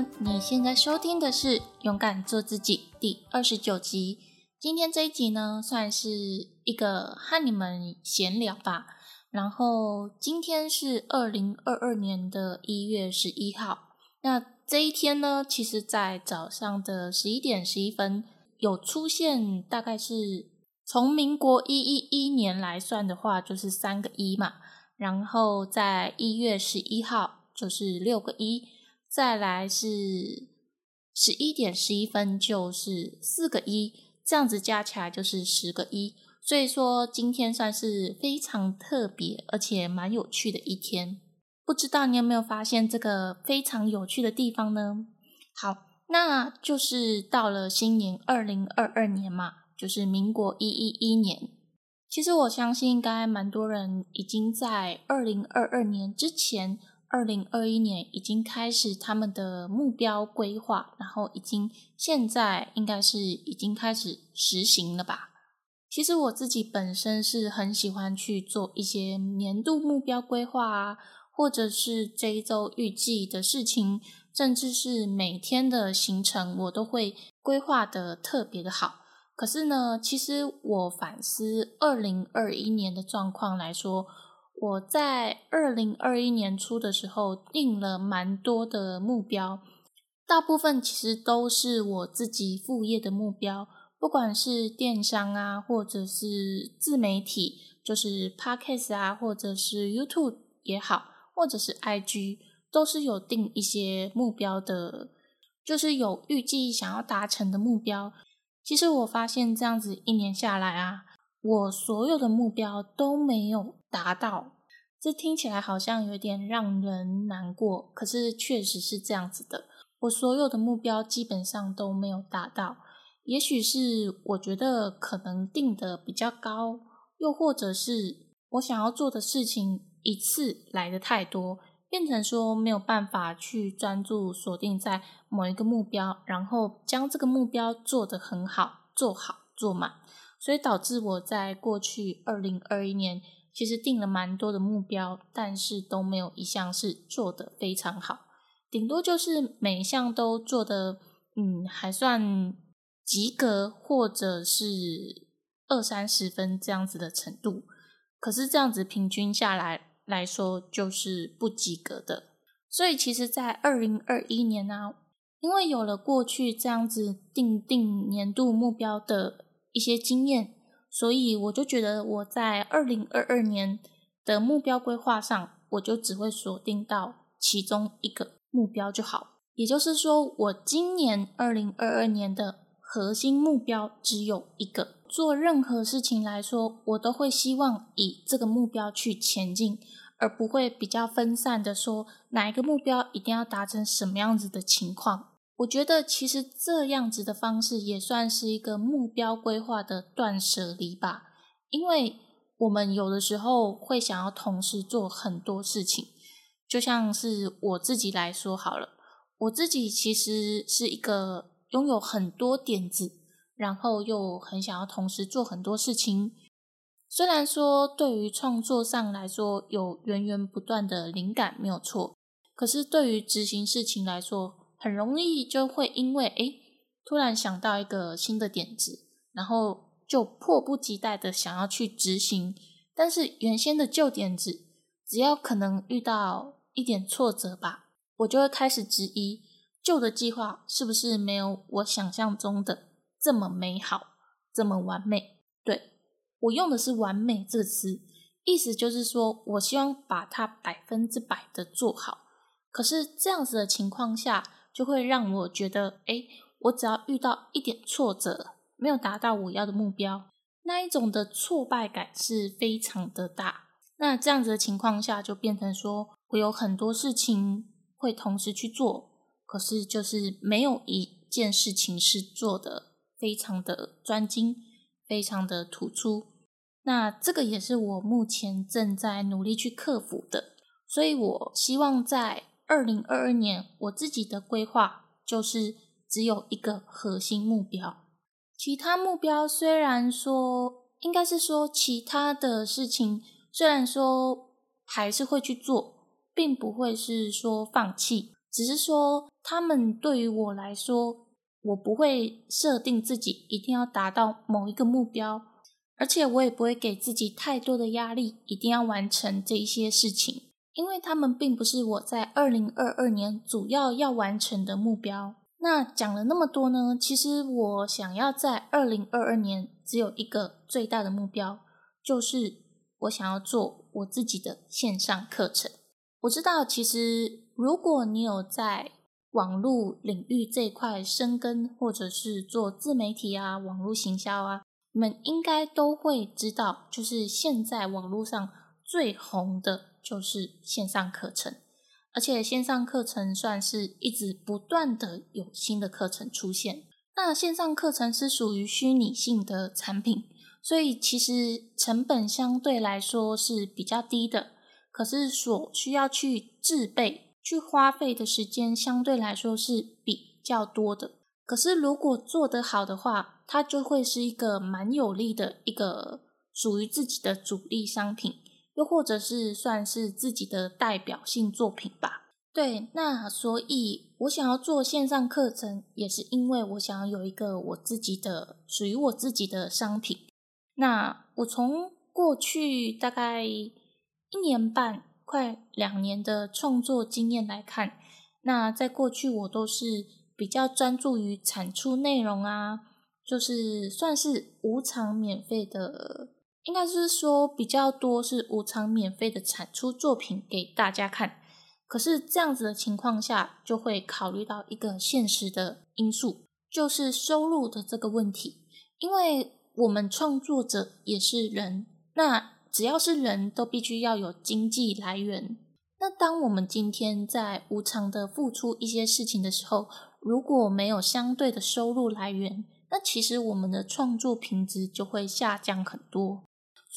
你现在收听的是《勇敢做自己》第二十九集。今天这一集呢，算是一个和你们闲聊吧。然后今天是二零二二年的一月十一号。那这一天呢，其实在早上的十一点十一分有出现，大概是从民国一一一年来算的话，就是三个一嘛。然后在一月十一号就是六个一。再来是十一点十一分，就是四个一，这样子加起来就是十个一。所以说今天算是非常特别，而且蛮有趣的一天。不知道你有没有发现这个非常有趣的地方呢？好，那就是到了新年二零二二年嘛，就是民国一一一年。其实我相信，应该蛮多人已经在二零二二年之前。二零二一年已经开始他们的目标规划，然后已经现在应该是已经开始实行了吧？其实我自己本身是很喜欢去做一些年度目标规划啊，或者是这一周预计的事情，甚至是每天的行程，我都会规划的特别的好。可是呢，其实我反思二零二一年的状况来说。我在二零二一年初的时候定了蛮多的目标，大部分其实都是我自己副业的目标，不管是电商啊，或者是自媒体，就是 Podcast 啊，或者是 YouTube 也好，或者是 IG，都是有定一些目标的，就是有预计想要达成的目标。其实我发现这样子一年下来啊。我所有的目标都没有达到，这听起来好像有点让人难过。可是确实是这样子的，我所有的目标基本上都没有达到。也许是我觉得可能定的比较高，又或者是我想要做的事情一次来的太多，变成说没有办法去专注锁定在某一个目标，然后将这个目标做得很好，做好做满。所以导致我在过去二零二一年，其实定了蛮多的目标，但是都没有一项是做的非常好，顶多就是每一项都做的，嗯，还算及格，或者是二三十分这样子的程度。可是这样子平均下来来说，就是不及格的。所以其实，在二零二一年呢，因为有了过去这样子定定年度目标的。一些经验，所以我就觉得我在二零二二年的目标规划上，我就只会锁定到其中一个目标就好。也就是说，我今年二零二二年的核心目标只有一个。做任何事情来说，我都会希望以这个目标去前进，而不会比较分散的说哪一个目标一定要达成什么样子的情况。我觉得其实这样子的方式也算是一个目标规划的断舍离吧，因为我们有的时候会想要同时做很多事情，就像是我自己来说好了，我自己其实是一个拥有很多点子，然后又很想要同时做很多事情。虽然说对于创作上来说有源源不断的灵感没有错，可是对于执行事情来说，很容易就会因为诶突然想到一个新的点子，然后就迫不及待的想要去执行。但是原先的旧点子，只要可能遇到一点挫折吧，我就会开始质疑旧的计划是不是没有我想象中的这么美好，这么完美。对我用的是“完美”这个词，意思就是说我希望把它百分之百的做好。可是这样子的情况下，就会让我觉得，哎，我只要遇到一点挫折，没有达到我要的目标，那一种的挫败感是非常的大。那这样子的情况下，就变成说我有很多事情会同时去做，可是就是没有一件事情是做的非常的专精，非常的突出。那这个也是我目前正在努力去克服的，所以我希望在。二零二二年，我自己的规划就是只有一个核心目标，其他目标虽然说应该是说其他的事情，虽然说还是会去做，并不会是说放弃，只是说他们对于我来说，我不会设定自己一定要达到某一个目标，而且我也不会给自己太多的压力，一定要完成这一些事情，因为他们并不是我在二零二二年主要要完成的目标。那讲了那么多呢，其实我想要在二零二二年只有一个最大的目标，就是我想要做我自己的线上课程。我知道，其实如果你有在网络领域这一块深耕，或者是做自媒体啊、网络行销啊，你们应该都会知道，就是现在网络上最红的就是线上课程。而且线上课程算是一直不断的有新的课程出现。那线上课程是属于虚拟性的产品，所以其实成本相对来说是比较低的。可是所需要去制备、去花费的时间相对来说是比较多的。可是如果做得好的话，它就会是一个蛮有利的一个属于自己的主力商品。又或者是算是自己的代表性作品吧。对，那所以我想要做线上课程，也是因为我想要有一个我自己的属于我自己的商品。那我从过去大概一年半、快两年的创作经验来看，那在过去我都是比较专注于产出内容啊，就是算是无偿免费的。应该是说比较多是无偿免费的产出作品给大家看，可是这样子的情况下，就会考虑到一个现实的因素，就是收入的这个问题。因为我们创作者也是人，那只要是人都必须要有经济来源。那当我们今天在无偿的付出一些事情的时候，如果没有相对的收入来源，那其实我们的创作品质就会下降很多。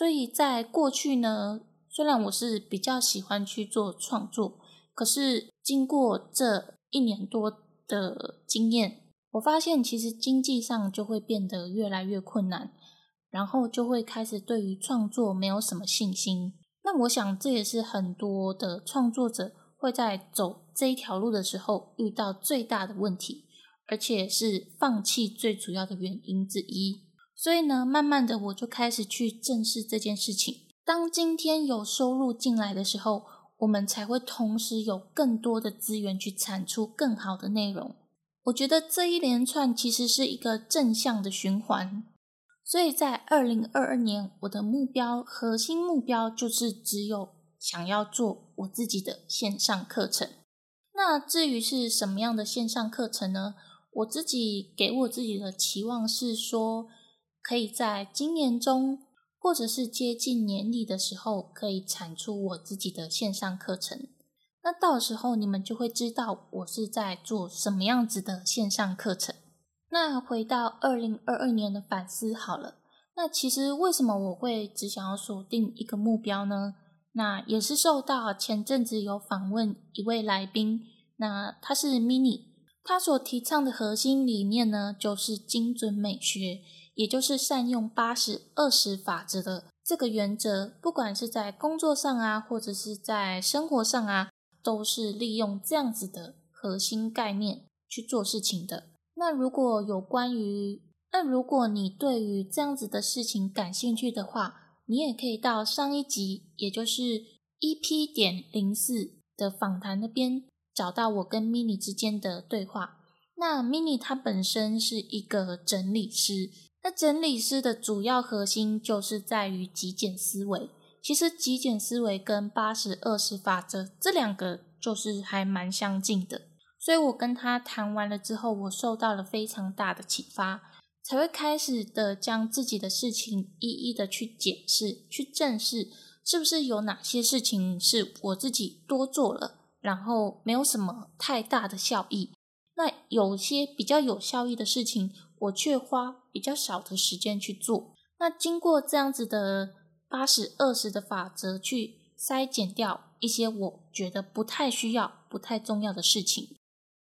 所以在过去呢，虽然我是比较喜欢去做创作，可是经过这一年多的经验，我发现其实经济上就会变得越来越困难，然后就会开始对于创作没有什么信心。那我想这也是很多的创作者会在走这一条路的时候遇到最大的问题，而且是放弃最主要的原因之一。所以呢，慢慢的我就开始去正视这件事情。当今天有收入进来的时候，我们才会同时有更多的资源去产出更好的内容。我觉得这一连串其实是一个正向的循环。所以在二零二二年，我的目标核心目标就是只有想要做我自己的线上课程。那至于是什么样的线上课程呢？我自己给我自己的期望是说。可以在今年中，或者是接近年底的时候，可以产出我自己的线上课程。那到时候你们就会知道我是在做什么样子的线上课程。那回到二零二二年的反思好了。那其实为什么我会只想要锁定一个目标呢？那也是受到前阵子有访问一位来宾，那他是 Mini，他所提倡的核心理念呢，就是精准美学。也就是善用八十二十法则的这个原则，不管是在工作上啊，或者是在生活上啊，都是利用这样子的核心概念去做事情的。那如果有关于，那如果你对于这样子的事情感兴趣的话，你也可以到上一集，也就是 EP 点零四的访谈那边，找到我跟 Mini 之间的对话。那 Mini 它本身是一个整理师。那整理师的主要核心就是在于极简思维。其实极简思维跟八十二十法则这两个就是还蛮相近的。所以我跟他谈完了之后，我受到了非常大的启发，才会开始的将自己的事情一一的去检视、去正视，是不是有哪些事情是我自己多做了，然后没有什么太大的效益。那有些比较有效益的事情。我却花比较少的时间去做。那经过这样子的八十二十的法则去筛减掉一些我觉得不太需要、不太重要的事情，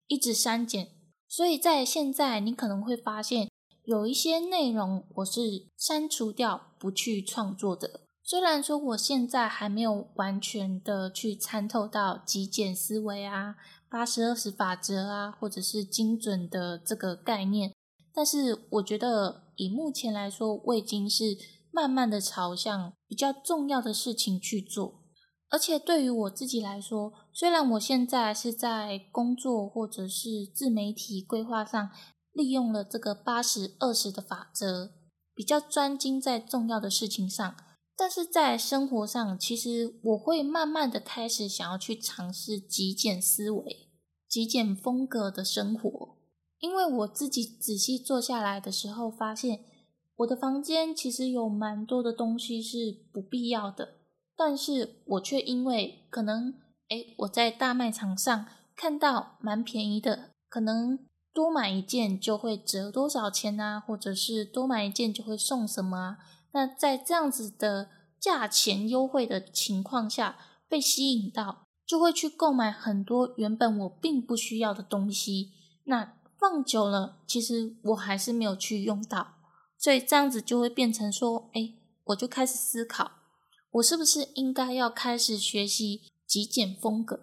一直删减。所以在现在，你可能会发现有一些内容我是删除掉、不去创作的。虽然说我现在还没有完全的去参透到极简思维啊、八十二十法则啊，或者是精准的这个概念。但是我觉得以目前来说，我已经是慢慢的朝向比较重要的事情去做。而且对于我自己来说，虽然我现在是在工作或者是自媒体规划上利用了这个八十二十的法则，比较专精在重要的事情上。但是在生活上，其实我会慢慢的开始想要去尝试极简思维、极简风格的生活，因为我自己仔细坐下来的时候，发现我的房间其实有蛮多的东西是不必要的，但是我却因为可能，哎，我在大卖场上看到蛮便宜的，可能多买一件就会折多少钱啊，或者是多买一件就会送什么啊。那在这样子的价钱优惠的情况下被吸引到，就会去购买很多原本我并不需要的东西。那放久了，其实我还是没有去用到，所以这样子就会变成说，哎，我就开始思考，我是不是应该要开始学习极简风格，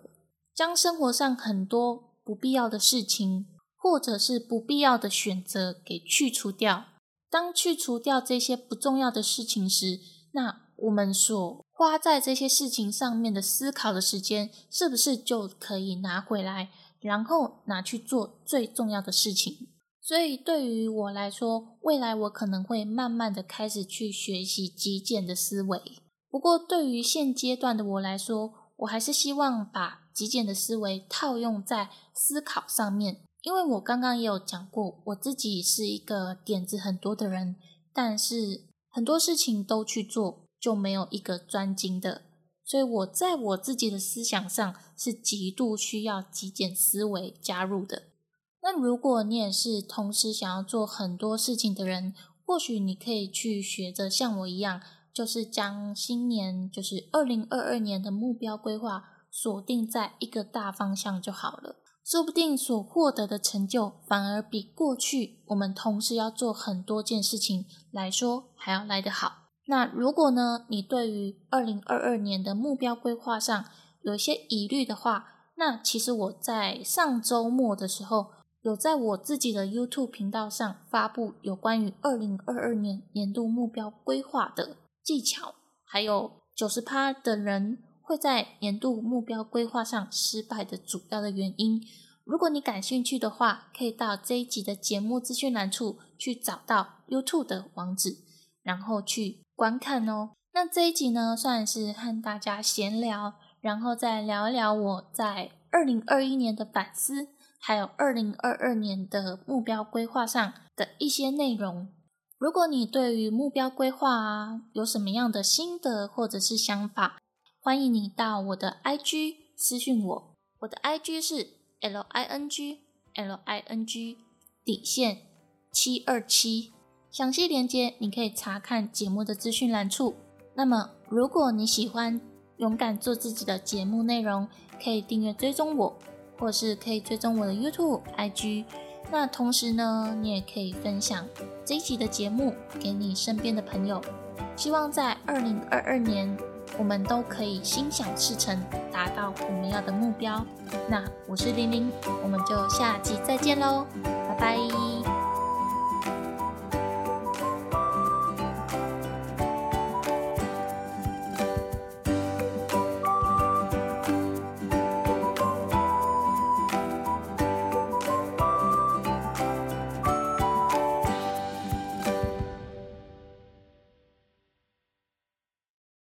将生活上很多不必要的事情或者是不必要的选择给去除掉。当去除掉这些不重要的事情时，那我们所花在这些事情上面的思考的时间，是不是就可以拿回来，然后拿去做最重要的事情？所以对于我来说，未来我可能会慢慢的开始去学习极简的思维。不过对于现阶段的我来说，我还是希望把极简的思维套用在思考上面。因为我刚刚也有讲过，我自己是一个点子很多的人，但是很多事情都去做，就没有一个专精的。所以我在我自己的思想上是极度需要极简思维加入的。那如果你也是同时想要做很多事情的人，或许你可以去学着像我一样，就是将新年，就是二零二二年的目标规划锁定在一个大方向就好了。说不定所获得的成就，反而比过去我们同时要做很多件事情来说还要来得好。那如果呢，你对于二零二二年的目标规划上有一些疑虑的话，那其实我在上周末的时候，有在我自己的 YouTube 频道上发布有关于二零二二年年度目标规划的技巧，还有九十趴的人。会在年度目标规划上失败的主要的原因。如果你感兴趣的话，可以到这一集的节目资讯栏处去找到 YouTube 的网址，然后去观看哦。那这一集呢，算是和大家闲聊，然后再聊一聊我在二零二一年的反思，还有二零二二年的目标规划上的一些内容。如果你对于目标规划啊有什么样的心得或者是想法，欢迎你到我的 IG 私讯我，我的 IG 是 L I N G L I N G 底线七二七，详细连接你可以查看节目的资讯栏处。那么，如果你喜欢勇敢做自己的节目内容，可以订阅追踪我，或是可以追踪我的 YouTube IG。那同时呢，你也可以分享这一集的节目给你身边的朋友。希望在二零二二年。我们都可以心想事成，达到我们要的目标。那我是玲玲，我们就下集再见喽，拜拜。